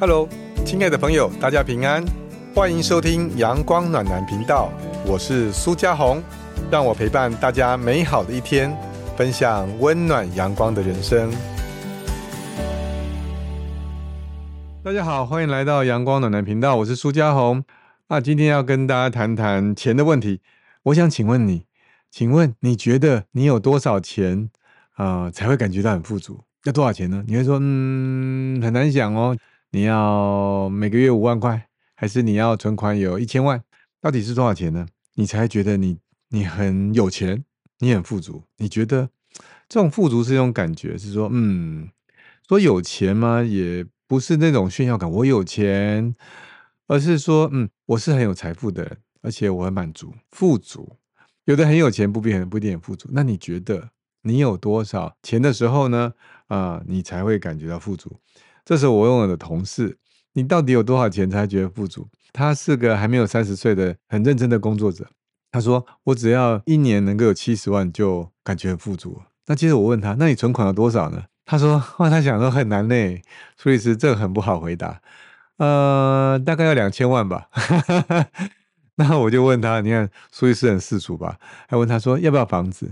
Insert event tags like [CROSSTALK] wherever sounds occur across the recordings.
Hello，亲爱的朋友，大家平安，欢迎收听阳光暖男频道，我是苏家红，让我陪伴大家美好的一天，分享温暖阳光的人生。大家好，欢迎来到阳光暖男频道，我是苏家红。啊，今天要跟大家谈谈钱的问题。我想请问你，请问你觉得你有多少钱啊、才会感觉到很富足？要多少钱呢？你会说，嗯，很难想哦。你要每个月五万块，还是你要存款有一千万？到底是多少钱呢？你才觉得你你很有钱，你很富足？你觉得这种富足是一种感觉，是说，嗯，说有钱吗？也不是那种炫耀感，我有钱，而是说，嗯，我是很有财富的人，而且我很满足、富足。有的很有钱，不必很不一定很富足。那你觉得你有多少钱的时候呢？啊、你才会感觉到富足？这时候我问我的同事：“你到底有多少钱才觉得富足？”他是个还没有三十岁的很认真的工作者。他说：“我只要一年能够有七十万，就感觉很富足。”那接着我问他：“那你存款有多少呢？”他说：“哇，他想说很难呢。”苏律师，这个很不好回答。呃，大概要两千万吧。[LAUGHS] 那我就问他：“你看，苏律师很世俗吧？”还问他说：“要不要房子？”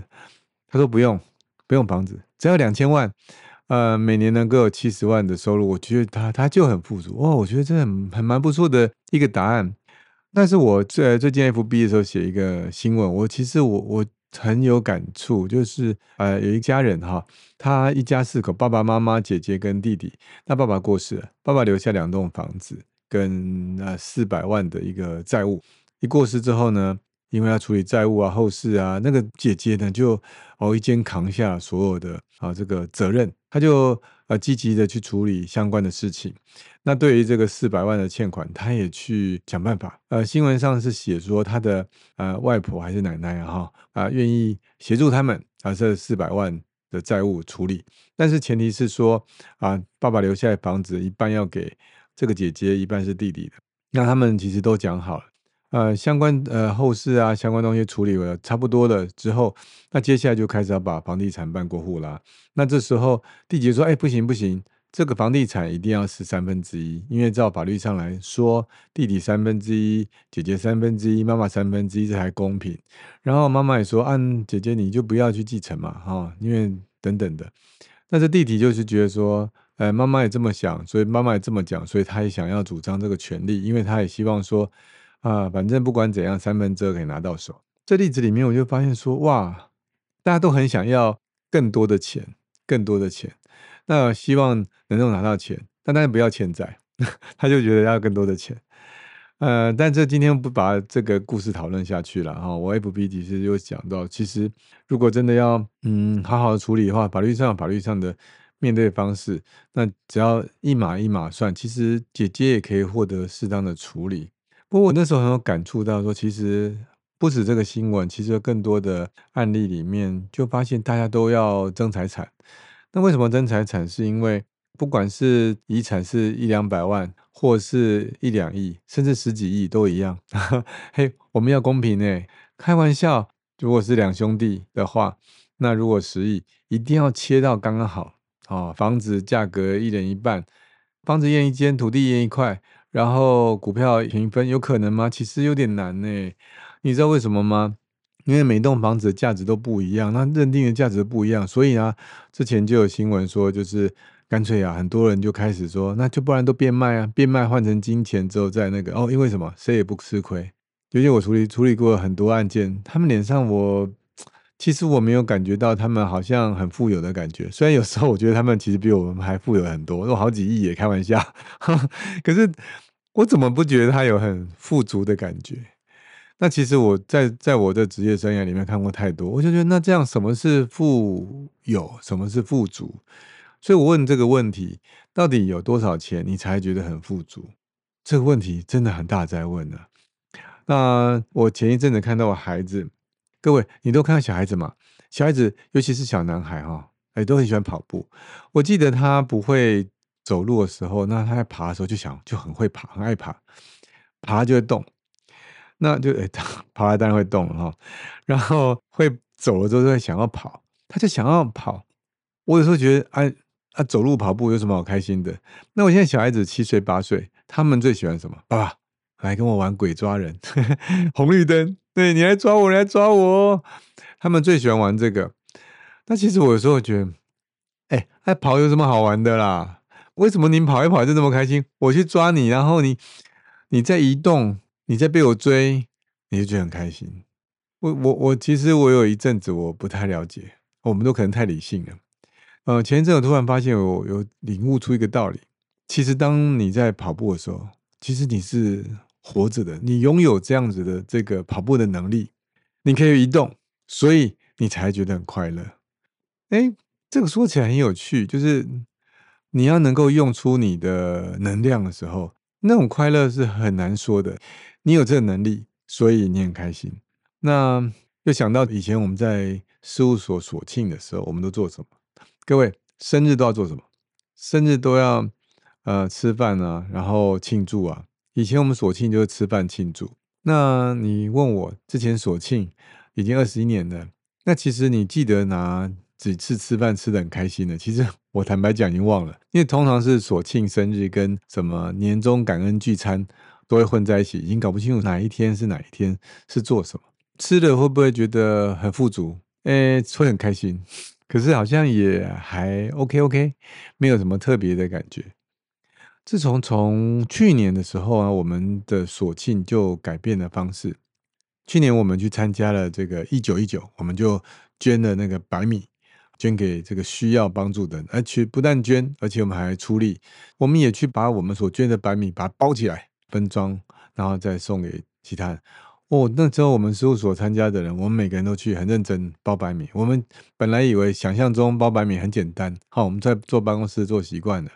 他说：“不用，不用房子，只要两千万。”呃，每年能够有七十万的收入，我觉得他他就很富足哦。我觉得这很很蛮不错的一个答案。但是我最最近 FB 的时候写一个新闻，我其实我我很有感触，就是呃有一家人哈，他一家四口，爸爸妈妈、姐姐跟弟弟。那爸爸过世了，爸爸留下两栋房子跟呃四百万的一个债务。一过世之后呢，因为要处理债务啊、后事啊，那个姐姐呢就哦一肩扛下所有的啊这个责任，她就呃积极的去处理相关的事情。那对于这个四百万的欠款，她也去想办法。呃，新闻上是写说她的呃外婆还是奶奶哈啊愿意协助他们啊这四百万的债务处理，但是前提是说啊爸爸留下来房子一半要给这个姐姐，一半是弟弟的。那他们其实都讲好了。呃，相关呃后事啊，相关东西处理了差不多了之后，那接下来就开始要把房地产办过户啦。那这时候弟姐说：“哎，不行不行，这个房地产一定要是三分之一，因为照法律上来说，弟弟三分之一，姐姐三分之一，妈妈三分之一，这才公平。”然后妈妈也说：“按姐姐你就不要去继承嘛，哈、因为等等的。”那这弟弟就是觉得说，呃，妈妈也这么想，所以妈妈也这么讲，所以他也想要主张这个权利，因为他也希望说。啊，反正不管怎样，三分之二可以拿到手。这例子里面，我就发现说，哇，大家都很想要更多的钱，更多的钱。那希望能够拿到钱，但当然不要欠债。[LAUGHS] 他就觉得要更多的钱。呃，但这今天不把这个故事讨论下去了哈。我 FB 其实就讲到，其实如果真的要嗯好好的处理的话，法律上法律上的面对方式，那只要一码一码算，其实姐姐也可以获得适当的处理。不过我那时候很有感触到说，其实不止这个新闻，其实更多的案例里面，就发现大家都要争财产。那为什么争财产？是因为不管是遗产是一两百万，或是一两亿，甚至十几亿都一样。[LAUGHS] 嘿，我们要公平诶，开玩笑，如果是两兄弟的话，那如果十亿，一定要切到刚刚好。哦，房子价格一人一半，房子验一间，土地验一块。然后股票平分有可能吗？其实有点难呢。你知道为什么吗？因为每栋房子的价值都不一样，那认定的价值不一样，所以呢，之前就有新闻说，就是干脆啊，很多人就开始说，那就不然都变卖啊，变卖换成金钱之后再那个哦，因为什么？谁也不吃亏。尤其我处理处理过很多案件，他们脸上我其实我没有感觉到他们好像很富有的感觉，虽然有时候我觉得他们其实比我们还富有很多，有好几亿也开玩笑，[LAUGHS] 可是我怎么不觉得他有很富足的感觉？那其实我在在我的职业生涯里面看过太多，我就觉得那这样什么是富有，什么是富足？所以我问这个问题：到底有多少钱你才觉得很富足？这个问题真的很大在问呢、那我前一阵子看到我孩子，各位你都看到小孩子嘛？小孩子尤其是小男孩哈、哎都很喜欢跑步。我记得他不会走路的时候，那他在爬的时候就想就很会爬，很爱爬，爬就会动。那就诶，他 [LAUGHS] 爬了当然会动了哈，然后会走了之后就会想要跑，他就想要跑。我有时候觉得，哎啊，走路跑步有什么好开心的？那我现在小孩子七岁八岁，他们最喜欢什么？爸爸来跟我玩鬼抓人，[LAUGHS] 红绿灯，对你来抓我，来抓我。他们最喜欢玩这个。那其实我有时候觉得，哎，爱跑有什么好玩的啦？为什么你跑一跑就那么开心？我去抓你，然后你你在移动，你在被我追，你就觉得很开心。我我我，其实我有一阵子我不太了解，我们都可能太理性了。呃，前一阵我突然发现，我有领悟出一个道理。其实，当你在跑步的时候，其实你是活着的，你拥有这样子的这个跑步的能力，你可以移动，所以你才觉得很快乐。哎，这个说起来很有趣，就是你要能够用出你的能量的时候，那种快乐是很难说的。你有这个能力，所以你很开心。那又想到以前我们在事务所所庆的时候，我们都做什么？各位生日都要做什么？生日都要呃吃饭啊，然后庆祝啊。以前我们所庆就是吃饭庆祝。那你问我之前所庆已经二十一年了，那其实你记得哪几次吃饭吃的很开心的？其实 [LAUGHS] 我坦白讲已经忘了，因为通常是所庆生日跟什么年终感恩聚餐都会混在一起，已经搞不清楚哪一天是哪一天是做什么。吃的会不会觉得很富足？诶，会很开心。[LAUGHS] 可是好像也还 OK OK，没有什么特别的感觉。自从从去年的时候啊，我们的所庆就改变了方式。去年我们去参加了这个一九一九，我们就捐了那个白米，捐给这个需要帮助的人。而且不但捐，而且我们还出力，我们也去把我们所捐的白米把它包起来分装，然后再送给其他人。哦，那时候我们事务所参加的人，我们每个人都去很认真包白米。我们本来以为想象中包白米很简单，好，我们在坐办公室做习惯了，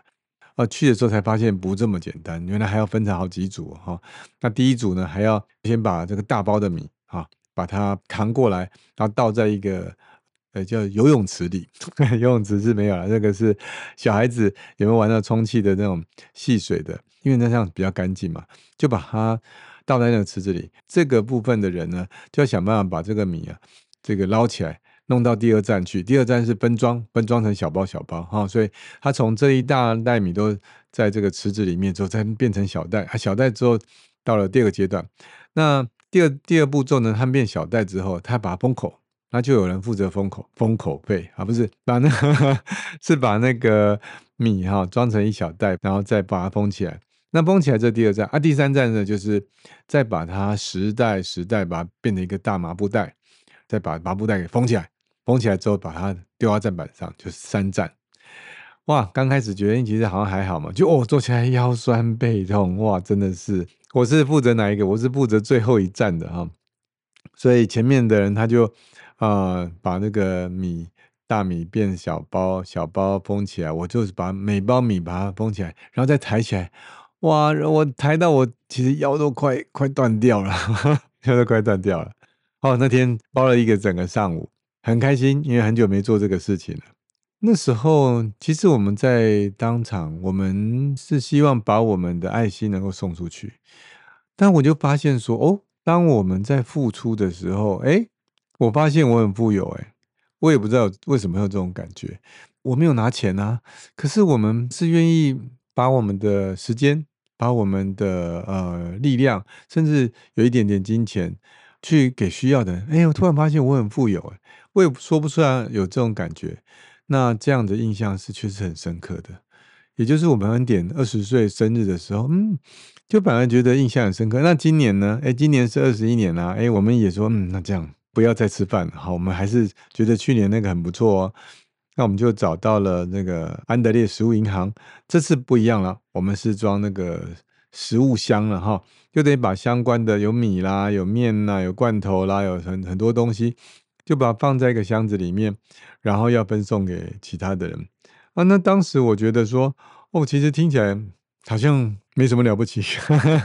啊，去的时候才发现不这么简单，原来还要分成好几组哈。那第一组呢，还要先把这个大包的米哈，把它扛过来，然后倒在一个呃叫游泳池里，[LAUGHS] 游泳池是没有了，这个是小孩子有没有玩到充气的那种戏水的，因为那样比较干净嘛，就把它。倒在那个池子里，这个部分的人呢，就要想办法把这个米啊，这个捞起来，弄到第二站去。第二站是分装，分装成小包小包哈。所以他从这一大袋米都在这个池子里面之后，再变成小袋啊，小袋之后到了第二个阶段。那第二第二步骤呢，它变小袋之后，他把它封口，那就有人负责封口，封口费啊，不是把那 [LAUGHS] 是把那个米哈装成一小袋，然后再把它封起来。那封起来这第二站啊，第三站呢，就是再把它十袋十袋把它变成一个大麻布袋，再把麻布袋给封起来，封起来之后把它丢到站板上，就是三站。哇，刚开始觉得其实好像还好嘛，就哦坐起来腰酸背痛，哇，真的是。我是负责哪一个？我是负责最后一站的哈，所以前面的人他就啊把那个米大米变小包，小包封起来，我就是把每包米把它封起来，然后再抬起来。哇！我抬到我其实腰都快快断掉了，[LAUGHS] 腰都快断掉了。哦，那天包了一个整个上午，很开心，因为很久没做这个事情了。那时候其实我们在当场，我们是希望把我们的爱心能够送出去。但我就发现说，哦，当我们在付出的时候，哎，我发现我很富有，哎，我也不知道为什么有这种感觉。我没有拿钱啊，可是我们是愿意把我们的时间。把我们的呃力量，甚至有一点点金钱，去给需要的人。哎，我突然发现我很富有，哎，我也说不出来有这种感觉。那这样的印象是确实很深刻的。也就是我们恩典二十岁生日的时候，嗯，就反而觉得印象很深刻。那今年呢？哎，今年是二十一年啦。哎，我们也说，嗯，那这样不要再吃饭。好，我们还是觉得去年那个很不错哦。那我们就找到了那个安德烈食物银行，这次不一样了，我们是装那个食物箱了哈，就得把相关的有米啦、有面啦、有罐头啦、有很很多东西，就把放在一个箱子里面，然后要分送给其他的人啊。那当时我觉得说，哦，其实听起来好像没什么了不起，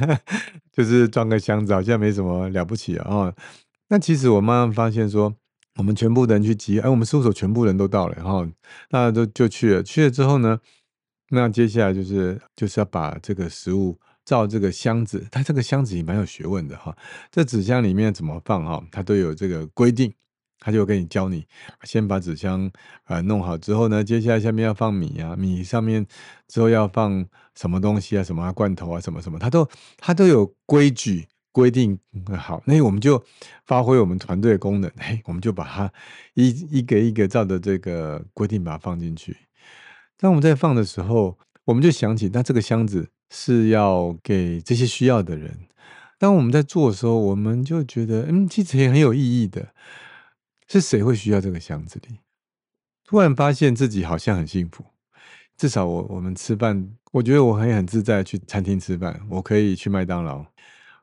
[LAUGHS] 就是装个箱子，好像没什么了不起啊。那其实我慢慢发现说。我们全部人去集，哎，我们事务所全部人都到了，然后大家都就去了。去了之后呢，那接下来就是就是要把这个食物照这个箱子，它这个箱子也蛮有学问的哈。这纸箱里面怎么放哈，它都有这个规定。他就跟你教你，先把纸箱呃弄好之后呢，接下来下面要放米啊，米上面之后要放什么东西啊，什么罐头啊，什么什么，他都他都有规矩规定好，那我们就发挥我们团队的功能，嘿，我们就把它一一个一个照着这个规定把它放进去。当我们在放的时候，我们就想起，那这个箱子是要给这些需要的人。当我们在做的时候，我们就觉得，嗯，其实也很有意义的。是谁会需要这个箱子里？突然发现自己好像很幸福。至少我我们吃饭，我觉得我可以很自在去餐厅吃饭，我可以去麦当劳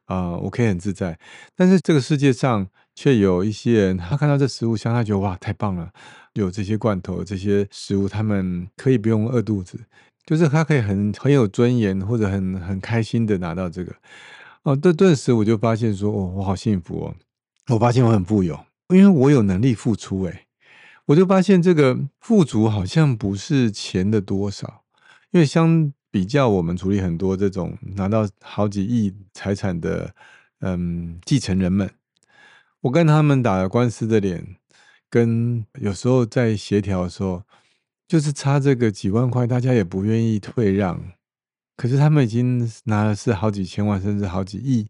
啊，我可以很自在。但是这个世界上却有一些人，他看到这食物箱，他觉得哇，太棒了，有这些罐头、这些食物，他们可以不用饿肚子，就是他可以很很有尊严或者很很开心的拿到这个。哦，顿顿时我就发现说，哦，我好幸福哦，我发现我很富有。因为我有能力付出，诶，我就发现这个富足好像不是钱的多少，因为相比较我们处理很多这种拿到好几亿财产的，嗯，继承人们，我跟他们打了官司的脸，跟有时候在协调的时候，就是差这个几万块，大家也不愿意退让，可是他们已经拿的是好几千万甚至好几亿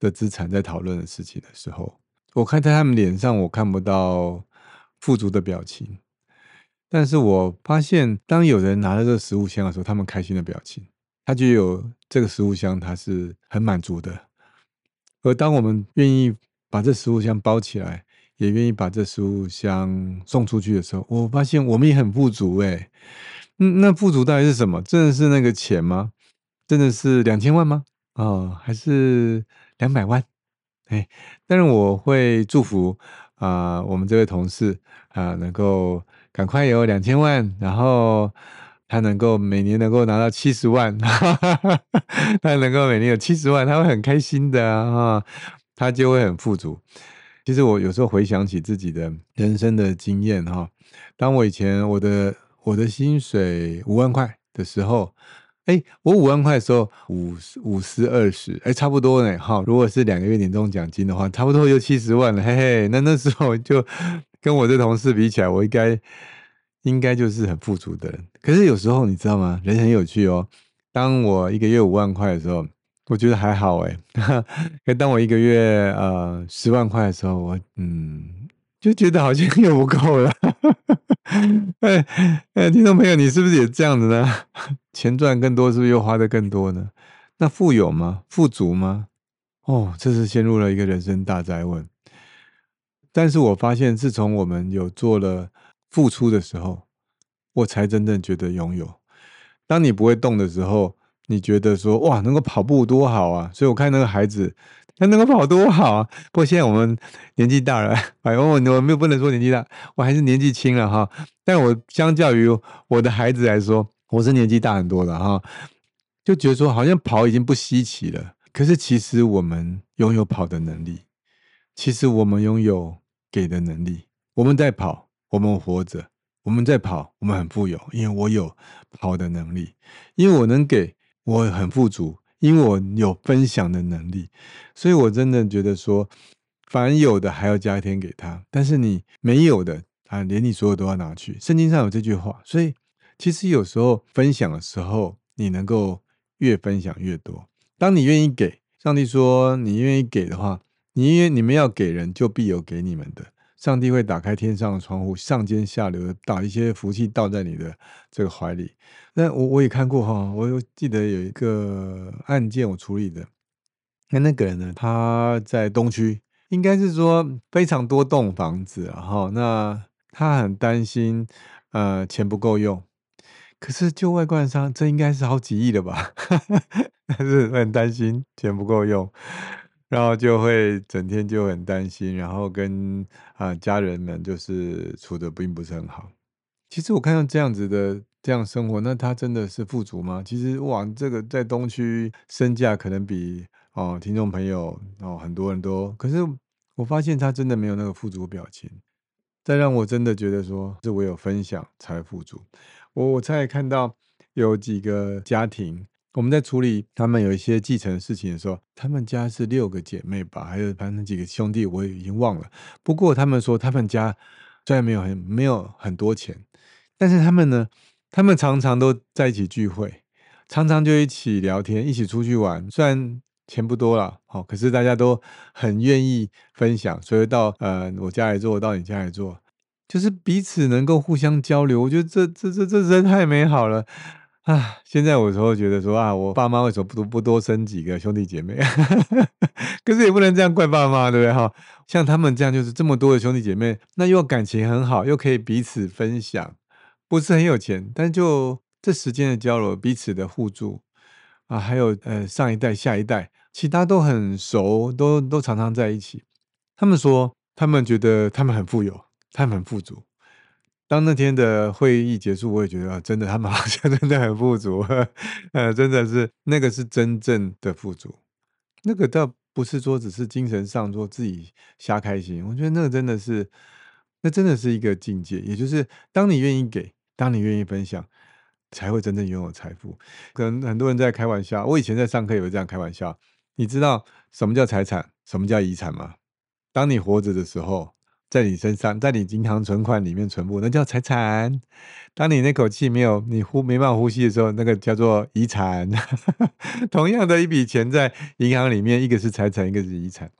的资产，在讨论的事情的时候。我看在他们脸上，我看不到富足的表情，但是我发现，当有人拿着这个食物箱的时候，他们开心的表情，他就有这个食物箱，他是很满足的。而当我们愿意把这食物箱包起来，也愿意把这食物箱送出去的时候，我发现我们也很富足哎。嗯，那富足到底是什么？真的是那个钱吗？真的是两千万吗？哦，还是两百万？哎，但是我会祝福啊，我们这位同事啊，能够赶快有两千万，然后他能够每年能够拿到七十万，[LAUGHS] 他能够每年有七十万，他会很开心的啊，他就会很富足。其实我有时候回想起自己的人生的经验哈，当我以前我的我的薪水五万块的时候。哎，我五万块的时候，五十五十二十，哎，差不多呢。哈，如果是两个月年终奖金的话，差不多就七十万了。嘿嘿，那那时候就跟我的同事比起来，我应该应该就是很富足的人。可是有时候你知道吗？人很有趣哦。当我一个月五万块的时候，我觉得还好哎。[LAUGHS] 可当我一个月呃十万块的时候，我嗯就觉得好像又不够了。[LAUGHS] 哎哎，听众朋友，你是不是也这样子呢？[LAUGHS] 钱赚更多，是不是又花的更多呢？那富有吗？富足吗？哦，这是陷入了一个人生大灾问。但是我发现，自从我们有做了付出的时候，我才真正觉得拥有。当你不会动的时候，你觉得说哇，能够跑步多好啊！所以我看那个孩子。他能够跑多好啊！不过现在我们年纪大了，哎，我我没有不能说年纪大，我还是年纪轻了哈。但我相较于我的孩子来说，我是年纪大很多了哈。就觉得说好像跑已经不稀奇了。可是其实我们拥有跑的能力，其实我们拥有给的能力。我们在跑，我们活着；我们在跑，我们很富有，因为我有跑的能力，因为我能给，我很富足。因为我有分享的能力，所以我真的觉得说，凡有的还要加添给他，但是你没有的啊，连你所有都要拿去。圣经上有这句话，所以其实有时候分享的时候，你能够越分享越多。当你愿意给，上帝说你愿意给的话，你愿你们要给人，就必有给你们的。上帝会打开天上的窗户，上尖下流的倒一些福气倒在你的这个怀里。那我我也看过哈，我有记得有一个案件我处理的，那那个人呢，他在东区，应该是说非常多栋房子然后，那他很担心呃钱不够用，可是就外观上，这应该是好几亿的吧，[LAUGHS] 但是很担心钱不够用。然后就会整天就很担心，然后跟啊家人们就是处的并不是很好。其实我看到这样子的这样生活，那他真的是富足吗？其实哇，这个在东区身价可能比哦听众朋友哦很多人都，可是我发现他真的没有那个富足表情。再让我真的觉得说，是我有分享才富足。我我才看到有几个家庭。我们在处理他们有一些继承事情的时候，他们家是六个姐妹吧，还有反正几个兄弟，我也已经忘了。不过他们说他们家虽然没有很没有很多钱，但是他们呢，他们常常都在一起聚会，常常就一起聊天，一起出去玩。虽然钱不多了，好，可是大家都很愿意分享，所以到呃我家来做，到你家里做，就是彼此能够互相交流。我觉得这这这这真太美好了。啊，现在我有时候觉得说啊，我爸妈为什么不不多生几个兄弟姐妹？[LAUGHS] 可是也不能这样怪爸妈，对不对？哈，像他们这样，就是这么多的兄弟姐妹，那又感情很好，又可以彼此分享，不是很有钱，但就这时间的交流，彼此的互助啊，还有呃上一代、下一代，其他都很熟，都都常常在一起。他们说，他们觉得他们很富有，他们很富足。当那天的会议结束，我也觉得真的，他们 [LAUGHS] 好像真的很富足，[LAUGHS] 呃，真的是那个是真正的富足，那个倒不是说只是精神上说自己瞎开心，我觉得那个真的是，那真的是一个境界，也就是当你愿意给，当你愿意分享，才会真正拥有财富。可能很多人在开玩笑，我以前在上课也会这样开玩笑，你知道什么叫财产，什么叫遗产吗？当你活着的时候。在你身上，在你银行存款里面存部，那叫财产。当你那口气没有，你呼没办法呼吸的时候，那个叫做遗产。[LAUGHS] 同样的一笔钱在银行里面，一个是财产，一个是遗产。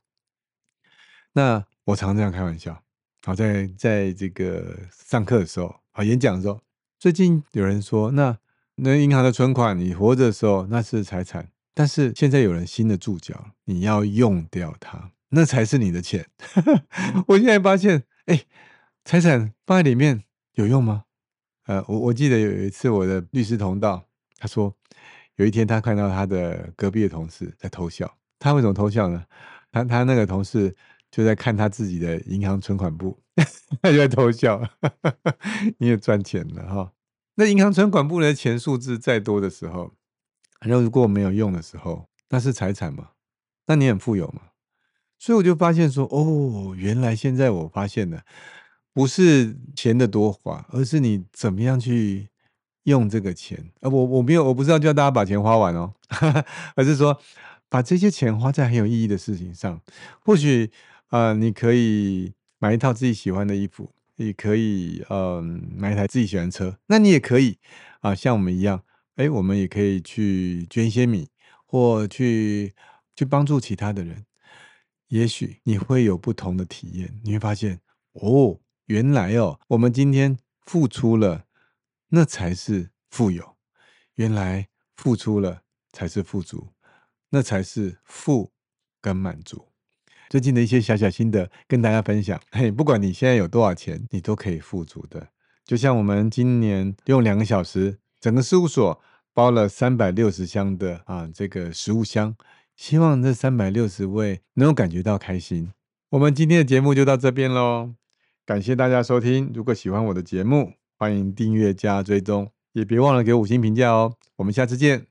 那我常这样开玩笑。好，在在这个上课的时候，好演讲的时候，最近有人说，那那银行的存款，你活着的时候那是财产，但是现在有人新的注脚，你要用掉它。那才是你的钱。[LAUGHS] 我现在发现，哎，财产放在里面有用吗？呃，我我记得有一次我的律师同道，他说有一天他看到他的隔壁的同事在偷笑。他为什么偷笑呢？他他那个同事就在看他自己的银行存款簿，[LAUGHS] 他就在偷笑。[LAUGHS] 你也赚钱了哈。那银行存款簿的钱数字再多的时候，那如果没有用的时候，那是财产吗？那你很富有吗？所以我就发现说，哦，原来现在我发现了，不是钱的多花，而是你怎么样去用这个钱。呃，我我没有，我不是要叫大家把钱花完哦，[LAUGHS] 而是说把这些钱花在很有意义的事情上。或许，呃，你可以买一套自己喜欢的衣服，也可以，嗯，买一台自己喜欢的车。那你也可以啊，像我们一样，哎，我们也可以去捐一些米，或去去帮助其他的人。也许你会有不同的体验，你会发现哦，原来哦，我们今天付出了，那才是富有；原来付出了才是富足，那才是富跟满足。最近的一些小小心得跟大家分享，嘿，不管你现在有多少钱，你都可以富足的。就像我们今年用两个小时，整个事务所包了三百六十箱的啊，这个食物箱。希望这三百六十位能够感觉到开心。我们今天的节目就到这边喽，感谢大家收听。如果喜欢我的节目，欢迎订阅加追踪，也别忘了给五星评价哦。我们下次见。